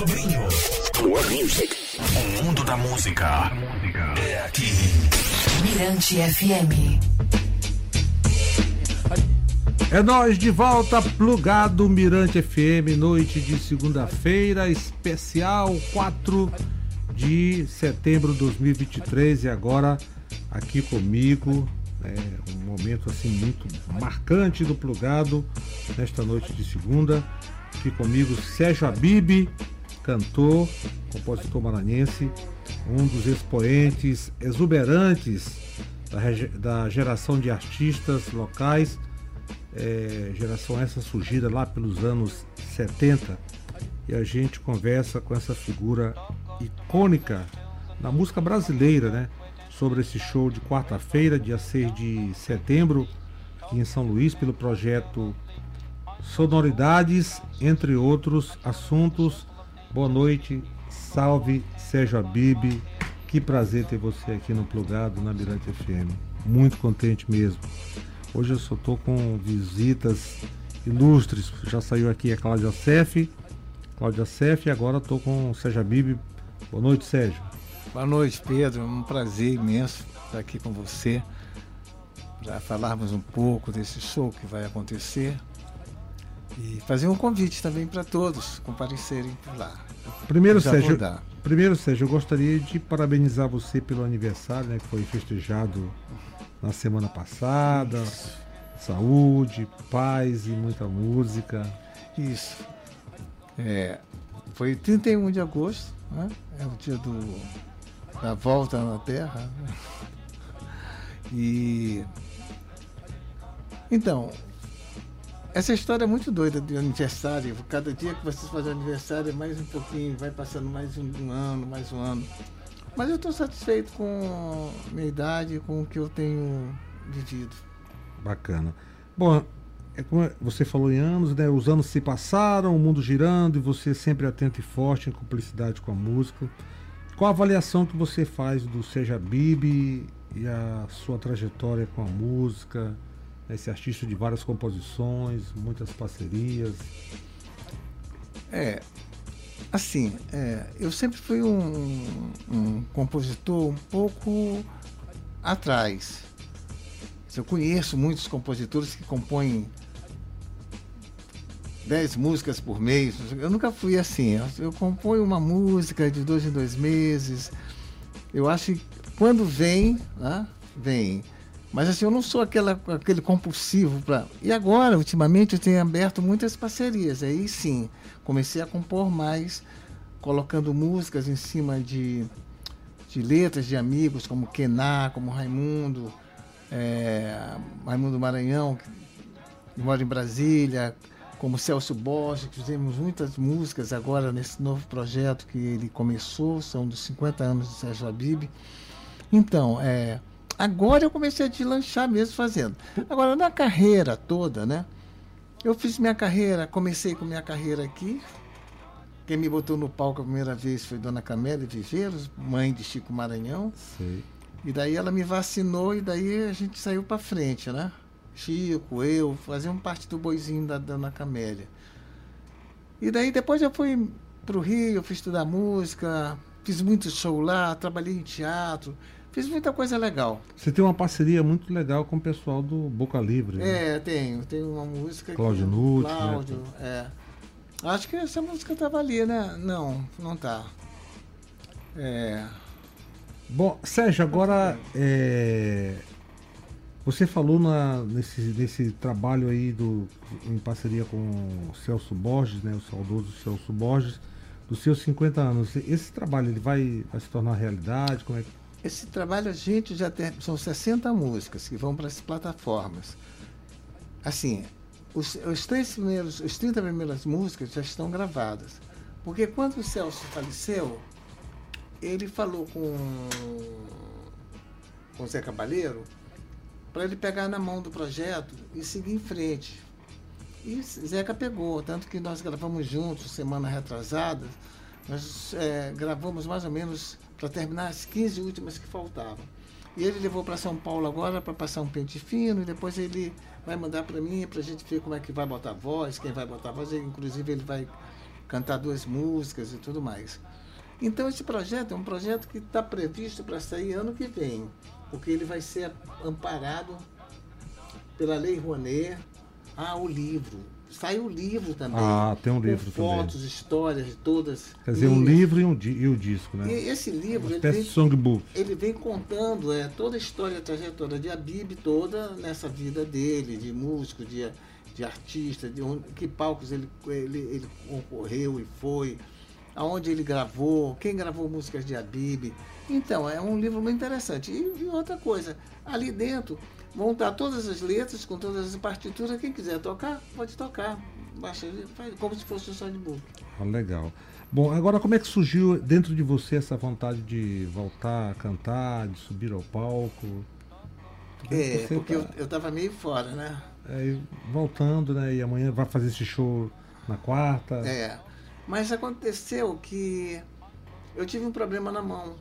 Sobrinho. More music. O mundo da música é aqui. Mirante FM. É nós de volta, plugado Mirante FM, noite de segunda-feira, especial 4 de setembro de 2023 e agora aqui comigo, é um momento assim muito marcante do plugado nesta noite de segunda. Aqui comigo Sérgio Abib, cantor, compositor maranhense, um dos expoentes exuberantes da, da geração de artistas locais é, geração essa surgida lá pelos anos 70 e a gente conversa com essa figura icônica na música brasileira, né? Sobre esse show de quarta-feira, dia 6 de setembro, aqui em São Luís, pelo projeto Sonoridades, entre outros assuntos. Boa noite, salve Sérgio Abib. Que prazer ter você aqui no Plugado, na Mirante FM. Muito contente mesmo. Hoje eu só estou com visitas ilustres. Já saiu aqui a Cláudia Cef. Cláudia Cef e agora estou com o Sérgio Bibi. Boa noite, Sérgio. Boa noite, Pedro. Um prazer imenso estar aqui com você para falarmos um pouco desse show que vai acontecer e fazer um convite também para todos comparecerem por lá. Primeiro, Sérgio, primeiro, Sérgio, eu gostaria de parabenizar você pelo aniversário, né, que foi festejado na semana passada. Isso. Saúde, paz e muita música. Isso. É, foi 31 de agosto, né? é o dia do, da volta na Terra. Né? E então, essa história é muito doida de aniversário. Cada dia que vocês fazem aniversário é mais um pouquinho, vai passando mais um, um ano, mais um ano. Mas eu estou satisfeito com a minha idade, com o que eu tenho vivido. Bacana. Bom, é como você falou em anos, né? Os anos se passaram, o mundo girando e você sempre atento e forte em cumplicidade com a música. Qual a avaliação que você faz do Seja Bibi e a sua trajetória com a música? Esse artista de várias composições, muitas parcerias. É, Assim, é, eu sempre fui um, um, compositor um pouco atrás. Eu conheço muitos compositores que compõem dez músicas por mês. Eu nunca fui assim. Eu, eu componho uma música de dois em dois meses. Eu acho que quando vem, né, vem. Mas assim, eu não sou aquela, aquele compulsivo para. E agora, ultimamente, eu tenho aberto muitas parcerias. Aí sim, comecei a compor mais, colocando músicas em cima de, de letras de amigos como Kená, como Raimundo, é, Raimundo Maranhão, que mora em Brasília, como Celso Borges, que fizemos muitas músicas agora nesse novo projeto que ele começou, são dos 50 anos de Sérgio Abib. Então, é Agora eu comecei a deslanchar mesmo fazendo. Agora, na carreira toda, né? Eu fiz minha carreira, comecei com minha carreira aqui. Quem me botou no palco a primeira vez foi Dona Camélia Viveiros, mãe de Chico Maranhão. Sei. E daí ela me vacinou e daí a gente saiu para frente, né? Chico, eu, faziam parte do boizinho da Dona Camélia. E daí depois eu fui pro Rio, fui estudar música, fiz muito show lá, trabalhei em teatro. Fiz muita coisa legal. Você tem uma parceria muito legal com o pessoal do Boca Livre. Né? É, tenho. Tenho uma música. Cláudio Nutt. Né? Cláudio, né? é. Acho que essa música estava ali, né? Não, não tá. É. Bom, Sérgio, agora é, você falou na, nesse, nesse trabalho aí do, em parceria com o Celso Borges, né, o saudoso Celso Borges, dos seus 50 anos. Esse trabalho ele vai, vai se tornar realidade? Como é que esse trabalho a gente já tem. São 60 músicas que vão para as plataformas. Assim, os, os, três primeiros, os 30 primeiras músicas já estão gravadas. Porque quando o Celso faleceu, ele falou com, com o Zé Cabaleiro para ele pegar na mão do projeto e seguir em frente. E Zeca pegou, tanto que nós gravamos juntos semana retrasada, nós é, gravamos mais ou menos para terminar as 15 últimas que faltavam. E ele levou para São Paulo agora para passar um pente fino e depois ele vai mandar para mim para a gente ver como é que vai botar voz, quem vai botar voz. Inclusive ele vai cantar duas músicas e tudo mais. Então esse projeto é um projeto que está previsto para sair ano que vem, porque ele vai ser amparado pela Lei Rouanet. Ah, o livro. Saiu o livro também. Ah, tem um livro com também. fotos, histórias de todas. Quer dizer, um linhas. livro e, um, di- e o disco, né? E esse livro, Uma ele vem, ele vem contando é, toda a história, a trajetória de Abib toda nessa vida dele, de músico, de, de artista, de onde, que palcos ele, ele, ele concorreu e foi, aonde ele gravou, quem gravou músicas de Abib. Então, é um livro muito interessante. E, e outra coisa, ali dentro vão estar todas as letras, com todas as partituras, quem quiser tocar, pode tocar. Baixa, faz como se fosse um songbook. Ah, legal. Bom, agora como é que surgiu dentro de você essa vontade de voltar a cantar, de subir ao palco? É, Você porque tá- eu, eu tava meio fora, né? É, voltando, né? E amanhã vai fazer esse show na quarta. É. Mas aconteceu que eu tive um problema na mão.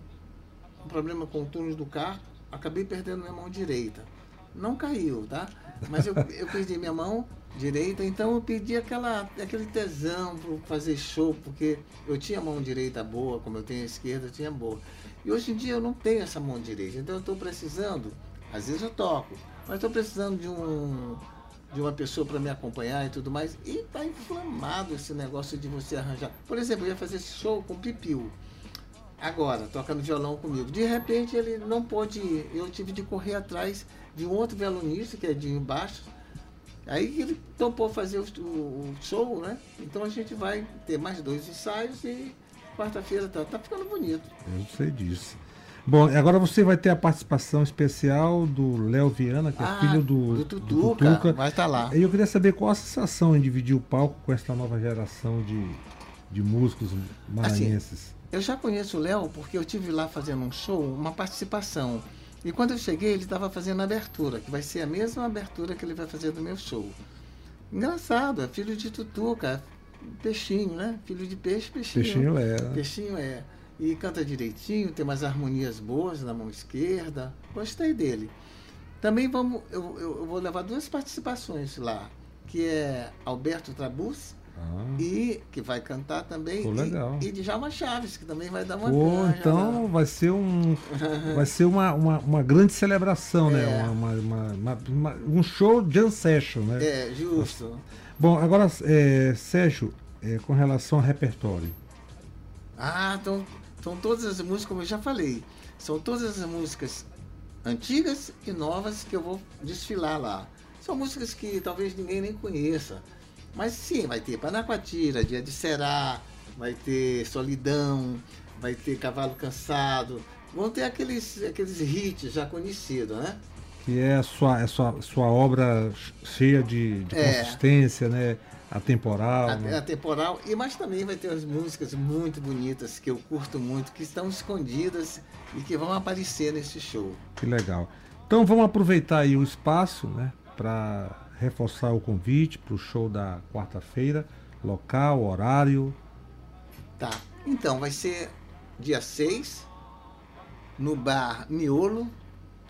Um problema com o túnel do carro. Acabei perdendo minha mão direita. Não caiu, tá? Mas eu, eu perdi minha mão direita, então eu perdi aquela, aquele tesão para fazer show, porque eu tinha mão direita boa, como eu tenho a esquerda, eu tinha boa. E hoje em dia eu não tenho essa mão direita, então eu estou precisando, às vezes eu toco, mas estou precisando de um de uma pessoa para me acompanhar e tudo mais. E tá inflamado esse negócio de você arranjar. Por exemplo, eu ia fazer show com Pipiu. Agora, tocando violão comigo. De repente ele não pôde ir. Eu tive de correr atrás de um outro violonista, que é de embaixo. Aí ele topou fazer o, o- show, né? Então a gente vai ter mais dois ensaios e quarta-feira tá, tá ficando bonito. Eu sei disso. Bom, agora você vai ter a participação especial do Léo Viana, que é Ah, filho do, do Tutuca, vai estar lá. E eu queria saber qual a sensação em dividir o palco com essa nova geração de, de músicos maranhenses. Eu já conheço o Léo porque eu tive lá fazendo um show, uma participação. E quando eu cheguei, ele estava fazendo a abertura, que vai ser a mesma abertura que ele vai fazer do meu show. Engraçado, é filho de Tutuca, peixinho, né? Filho de peixe, peixinho. Peixinho é. Peixinho é. E canta direitinho, tem umas harmonias boas na mão esquerda. Gostei dele. Também vamos, eu, eu- eu vou levar duas participações lá, que é Alberto Trabus Ah. e que vai cantar também. Pô, e- legal. E, Djalma Chaves, que também vai dar uma Pô, então lá. vai ser um vai ser uma, uma, uma grande celebração, né? É. Uma, uma- uma- uma- um show jam session, né? É, justo. Bom, agora, é, Sérgio, é, com relação ao repertório. Ah, então são todas as músicas, como eu já falei, são todas as músicas antigas e novas que eu vou desfilar lá. São músicas que talvez ninguém nem conheça. Mas sim, vai ter Panacoatira, Dia de Será, vai ter Solidão, vai ter Cavalo Cansado. Vão ter aqueles, aqueles hits já conhecidos, né? Que é a sua, a sua, sua obra cheia de, de É. consistência, né? Atemporal. A, né? a temporal, e mas também vai ter umas músicas muito bonitas que eu curto muito, que estão escondidas e que vão aparecer nesse show. Que legal. Então vamos aproveitar aí o espaço, né? Para reforçar o convite para o show da quarta-feira, local, horário. Tá. Então, vai ser dia 6, no bar Miolo,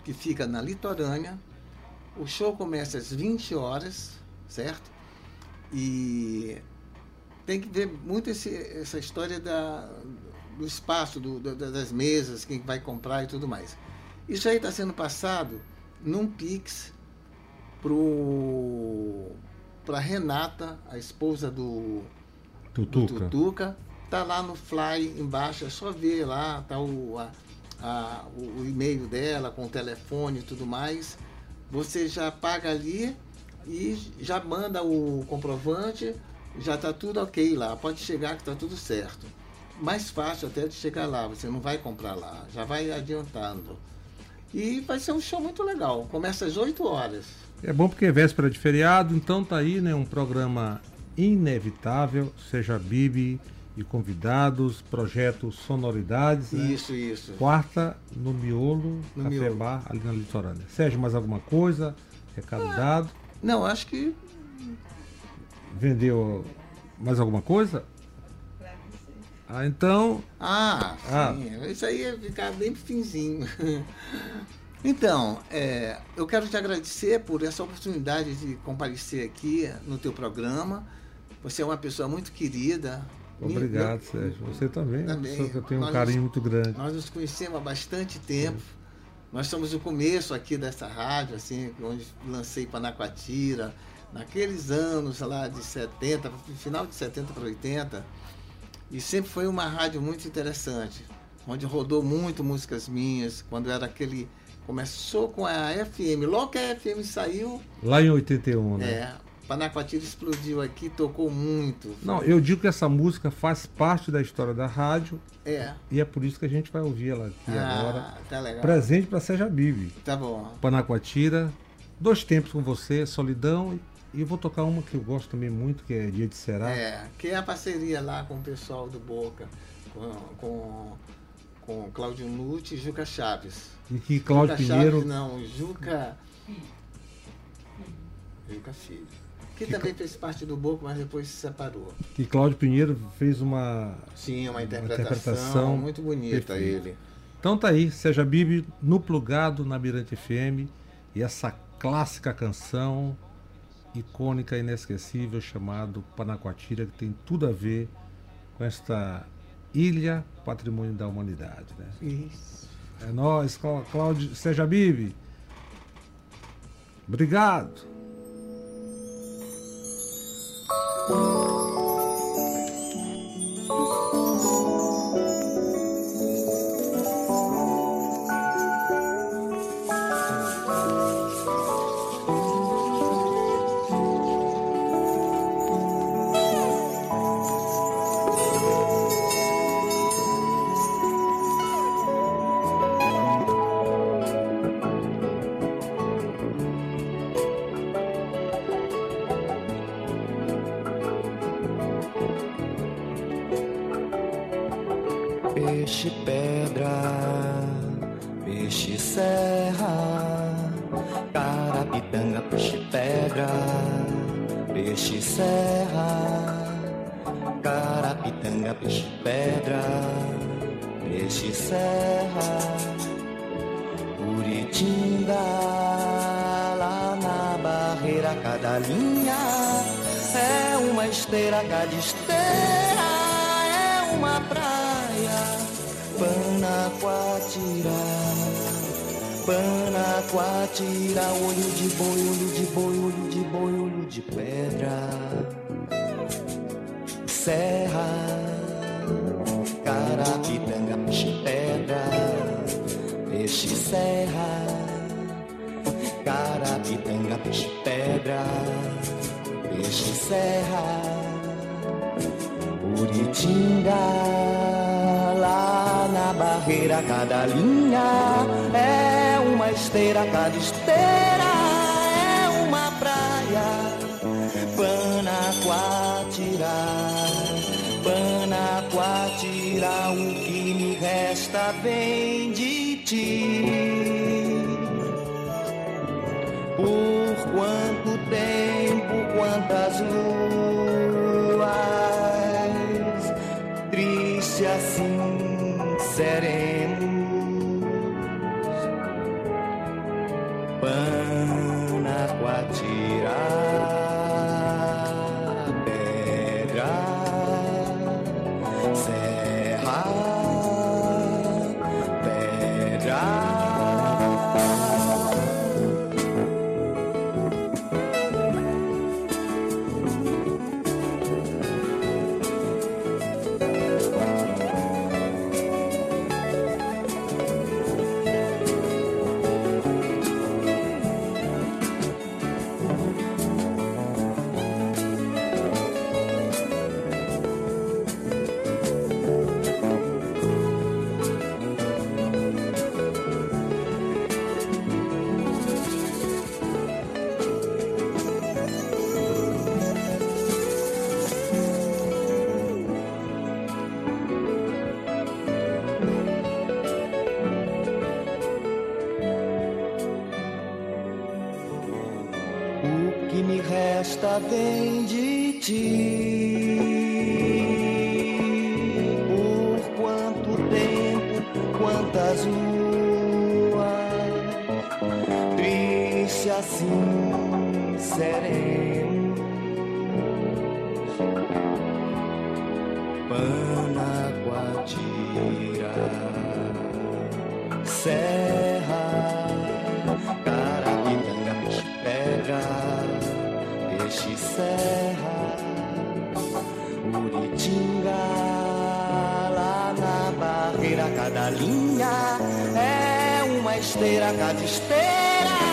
que fica na litorânea. O show começa às 20 horas, certo? E tem que ver muito esse- essa história da, do espaço, do- da- das mesas, quem vai comprar e tudo mais. Isso aí está sendo passado num Pix para Renata, a esposa do, do Tutuca. Tutuca. Tá lá no fly embaixo, é só ver lá, tá o, a- a- o, o e-mail dela com o telefone e tudo mais. Você já paga ali e já manda o comprovante, já tá tudo ok lá. Pode chegar que tá tudo certo. Mais fácil até de chegar lá, você não vai comprar lá, já vai adiantando. E vai ser um show muito legal. Começa às 8 horas. É bom porque é véspera de feriado, então tá aí, né? Um programa inevitável, seja Bibi e convidados, projeto Sonoridades. né? Isso, isso. Quarta no Miolo, No Café Miolo. Bar, ali na Litorânea. Sérgio, mais alguma coisa? Recado dado? Não, acho que Vendeu mais alguma coisa? Ah, então, Ah, Ah. sim. Isso aí ia ficar bem pro finzinho. Então, é, eu quero te agradecer por essa oportunidade de comparecer aqui no teu programa. Você é uma pessoa muito querida, Obrigado, Sérgio. Você também, Também. Só que eu tenho um Nós carinho nos- muito grande. Nós nos conhecemos há bastante tempo. Nós somos o começo aqui dessa rádio, assim, onde lancei Panacoatira, naqueles anos lá de 70, final de 70 para 80. E sempre foi uma rádio muito interessante, onde rodou muito músicas minhas, quando era aquele. Começou com a FM, logo que a FM saiu, Lá em 81, né? é, Panacoatira explodiu aqui, tocou muito. Não, eu digo que essa música faz parte da história da rádio É. e é por isso que a gente vai ouvir ela aqui agora. Ah, tá legal. Presente para Seja Bibi. Tá bom. Panacoatira, dois tempos com você, Solidão e eu vou tocar uma que eu gosto também muito, que é Dia de Será. É, que é a parceria lá com o pessoal do Boca, com, com, com Cláudio Nutti e Juca Chaves. E que Cláudio Juca Pinheiro, Chaves não, Juca. Juca Filho. Que, Que também fez parte do Boca, mas depois se separou. que Cláudio Pinheiro fez uma Sim, uma Uma interpretação, interpretação muito bonita perfeita. ele. Então tá aí, Seja Bibi no plugado na Mirante FM e essa clássica canção icônica e inesquecível chamado Panacoatira que tem tudo a ver com esta ilha patrimônio da humanidade, né? Isso. É nós, Cláudio, Seja Bibi. Obrigado. Peixe pedra, peixe serra, carapitanga, peixe pedra, peixe serra, carapitanga, peixe pedra, peixe serra, Uritinga, lá na barreira, cada linha é uma esteira, cada esteira é uma praia. Panacoatira, Panacoatira, olho de boi, olho de boi, olho de boi, olho de pedra. Serra, Carapitanga, pedra, peixe serra, Carapitanga, pedra, peixe serra. Uritinga, lá na barreira, cada linha é uma esteira, cada esteira é uma praia. Panacoatira, Panacoatira, o que me resta vem de ti. Por quanto tempo, quantas luas, que me resta vem de ti. Por quanto tempo, quantas luas, triste assim seremos. Panacoatira, Serra, Serra, Uritinga, lá na barreira, cada linha é uma esteira, cada esteira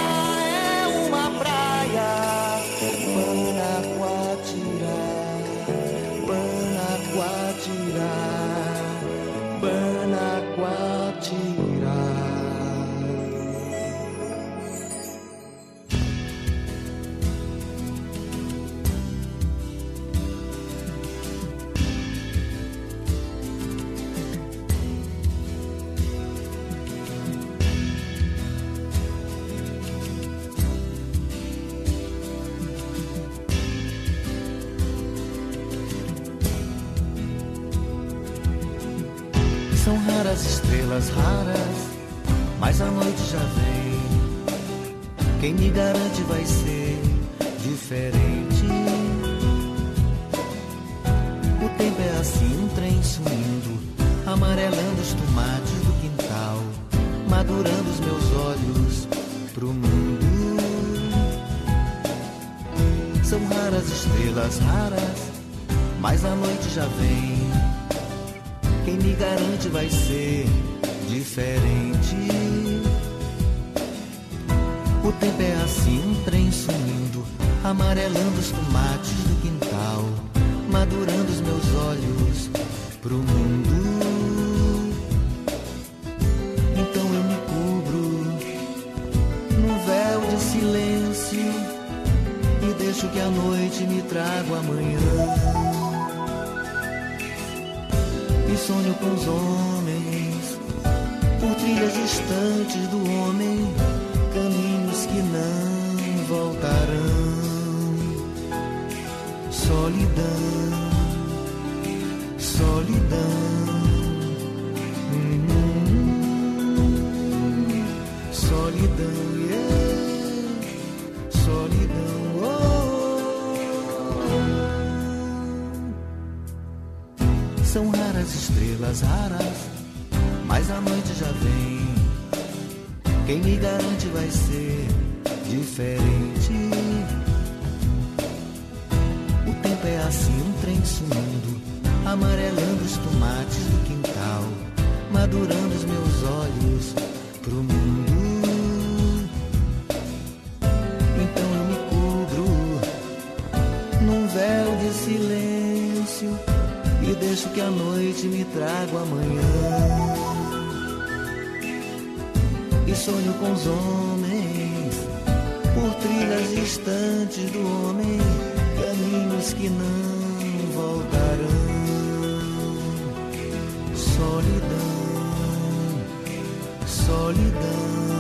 Quem me garante vai ser diferente. O tempo é assim, um trem sumindo, amarelando os tomates do quintal, madurando os meus olhos pro mundo. São raras estrelas raras, mas a noite já vem. Quem me garante vai ser diferente. O tempo é assim, um trem sumindo, amarelando os tomates do quintal, madurando os meus olhos pro mundo. Então eu me cubro num véu de silêncio e deixo que a noite me traga amanhã e sonho com os homens por trilhas distantes do homem, não voltarão. Solidão, solidão. Solidão, yeah. solidão. Oh, oh. São raras estrelas raras, mas a noite já vem. Quem me garante vai ser diferente. O tempo é assim, um trem sumindo, amarelando os tomates do quintal, madurando os meus olhos pro mundo. Então eu me cubro num véu de silêncio e deixo que a noite me traga amanhã. E sonho com os homens por trilhas distantes do homem, caminhos que não voltarão. Solidão, solidão.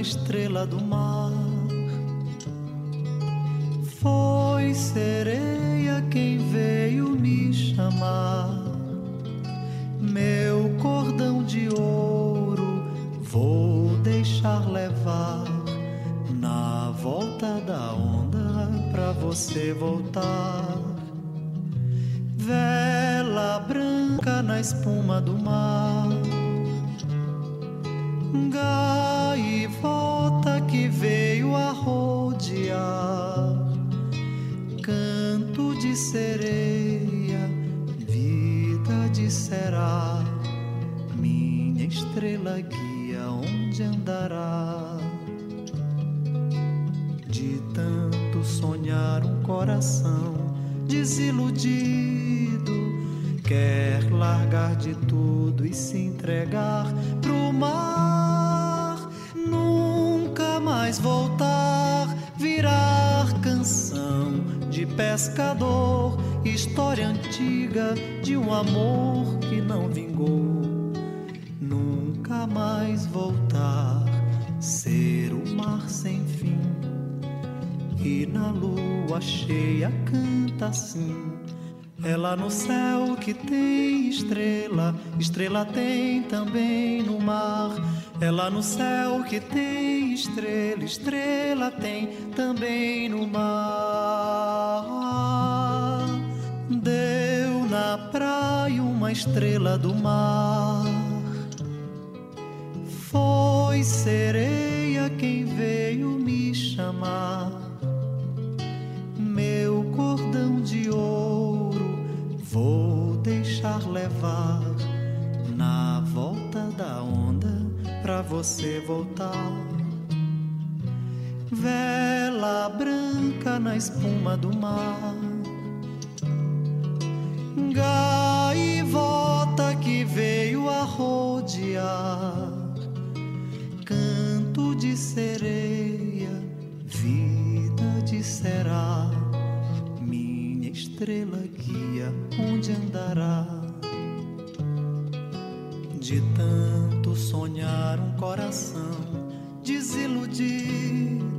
Estrela do mar. Foi sereia quem veio me chamar. Meu cordão de ouro vou deixar levar na volta da onda pra você voltar. Vela branca na espuma do mar. Que veio a rodear. Canto de sereia, vida de será. Minha estrela guia onde andará. De tanto sonhar um coração desiludido quer largar de tudo e se entregar pro mar, mais voltar, virar canção de pescador, história antiga de um amor que não vingou, nunca mais voltar, ser o mar sem fim. E na lua cheia canta assim é lá no céu que tem estrela, estrela tem também no mar. É lá no céu que tem estrela, estrela tem também no mar. Deu na praia uma estrela do mar. Foi sereia quem veio me chamar. Meu cordão de ouro vou deixar levar na volta da onda pra você voltar. Vela branca na espuma do mar. Gaivota que veio a rodear. Canto de sereia, vida de será. Minha estrela guia onde andará. De tanto sonhar um coração desiludido,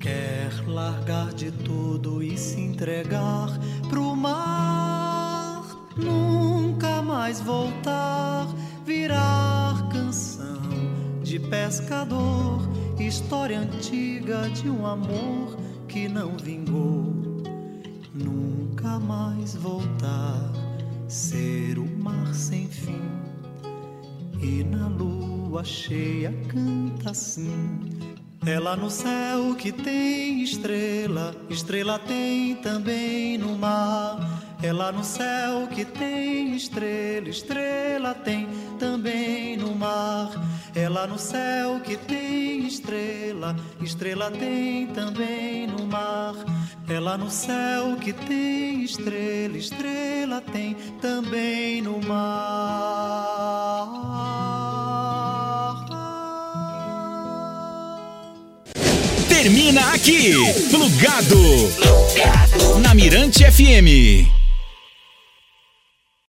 quer largar de tudo e se entregar pro mar, nunca mais voltar, virar canção de pescador, história antiga de um amor que não vingou, nunca mais voltar, ser o mar sem fim e na lua cheia canta assim. Lá no céu que tem estrela, estrela tem também no mar. Lá no céu que tem estrela, estrela tem também no mar. Lá no céu que tem estrela, estrela tem também no mar. Lá no céu que tem estrela, estrela tem também no mar. Termina aqui, plugado na Mirante FM.